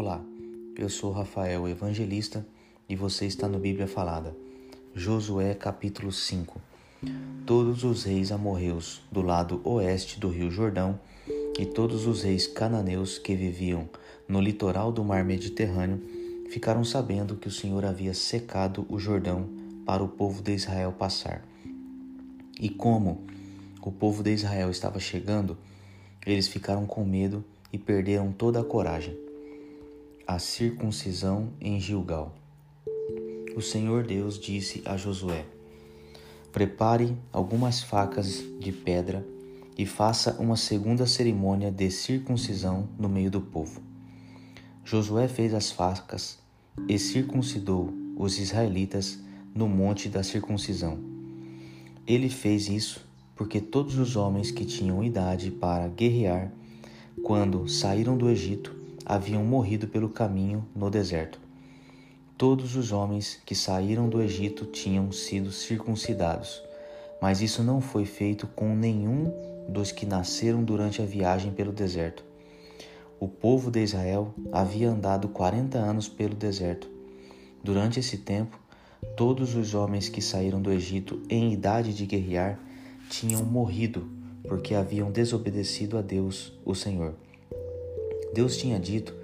Olá, eu sou Rafael Evangelista e você está no Bíblia Falada. Josué capítulo 5 Todos os reis amorreus do lado oeste do rio Jordão e todos os reis cananeus que viviam no litoral do mar Mediterrâneo ficaram sabendo que o Senhor havia secado o Jordão para o povo de Israel passar. E como o povo de Israel estava chegando, eles ficaram com medo e perderam toda a coragem. A circuncisão em Gilgal. O Senhor Deus disse a Josué: Prepare algumas facas de pedra e faça uma segunda cerimônia de circuncisão no meio do povo. Josué fez as facas e circuncidou os israelitas no monte da circuncisão. Ele fez isso porque todos os homens que tinham idade para guerrear, quando saíram do Egito, haviam morrido pelo caminho no deserto. Todos os homens que saíram do Egito tinham sido circuncidados, mas isso não foi feito com nenhum dos que nasceram durante a viagem pelo deserto. O povo de Israel havia andado quarenta anos pelo deserto. Durante esse tempo, todos os homens que saíram do Egito em idade de guerrear tinham morrido porque haviam desobedecido a Deus, o Senhor. Deus tinha dito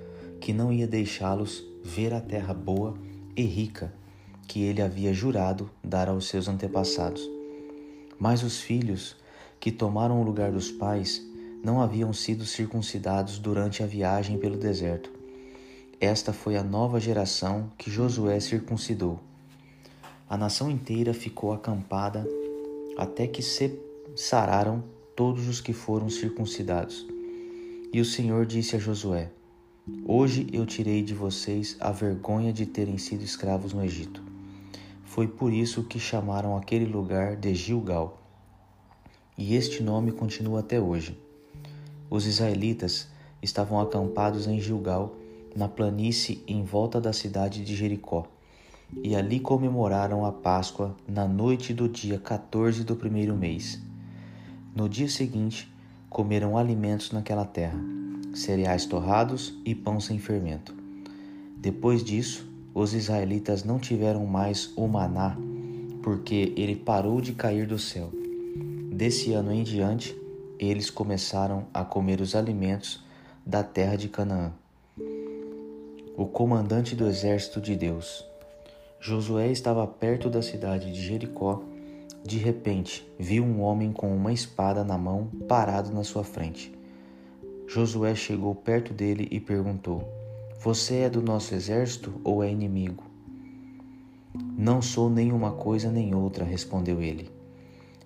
que não ia deixá-los ver a terra boa e rica que ele havia jurado dar aos seus antepassados. Mas os filhos que tomaram o lugar dos pais não haviam sido circuncidados durante a viagem pelo deserto. Esta foi a nova geração que Josué circuncidou. A nação inteira ficou acampada até que se sararam todos os que foram circuncidados. E o Senhor disse a Josué: Hoje eu tirei de vocês a vergonha de terem sido escravos no Egito. Foi por isso que chamaram aquele lugar de Gilgal. E este nome continua até hoje. Os israelitas estavam acampados em Gilgal, na planície em volta da cidade de Jericó, e ali comemoraram a Páscoa na noite do dia 14 do primeiro mês. No dia seguinte, comeram alimentos naquela terra, cereais torrados e pão sem fermento. Depois disso, os israelitas não tiveram mais o maná, porque ele parou de cair do céu. Desse ano em diante, eles começaram a comer os alimentos da terra de Canaã. O comandante do exército de Deus. Josué estava perto da cidade de Jericó. De repente, viu um homem com uma espada na mão parado na sua frente. Josué chegou perto dele e perguntou: Você é do nosso exército ou é inimigo? Não sou nem uma coisa nem outra, respondeu ele.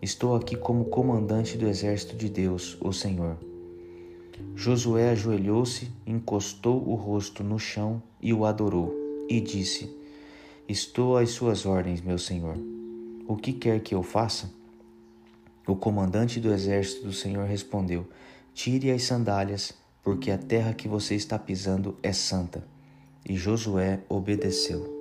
Estou aqui como comandante do exército de Deus, o Senhor. Josué ajoelhou-se, encostou o rosto no chão e o adorou, e disse: Estou às suas ordens, meu senhor. O que quer que eu faça? O comandante do exército do Senhor respondeu: Tire as sandálias, porque a terra que você está pisando é santa. E Josué obedeceu.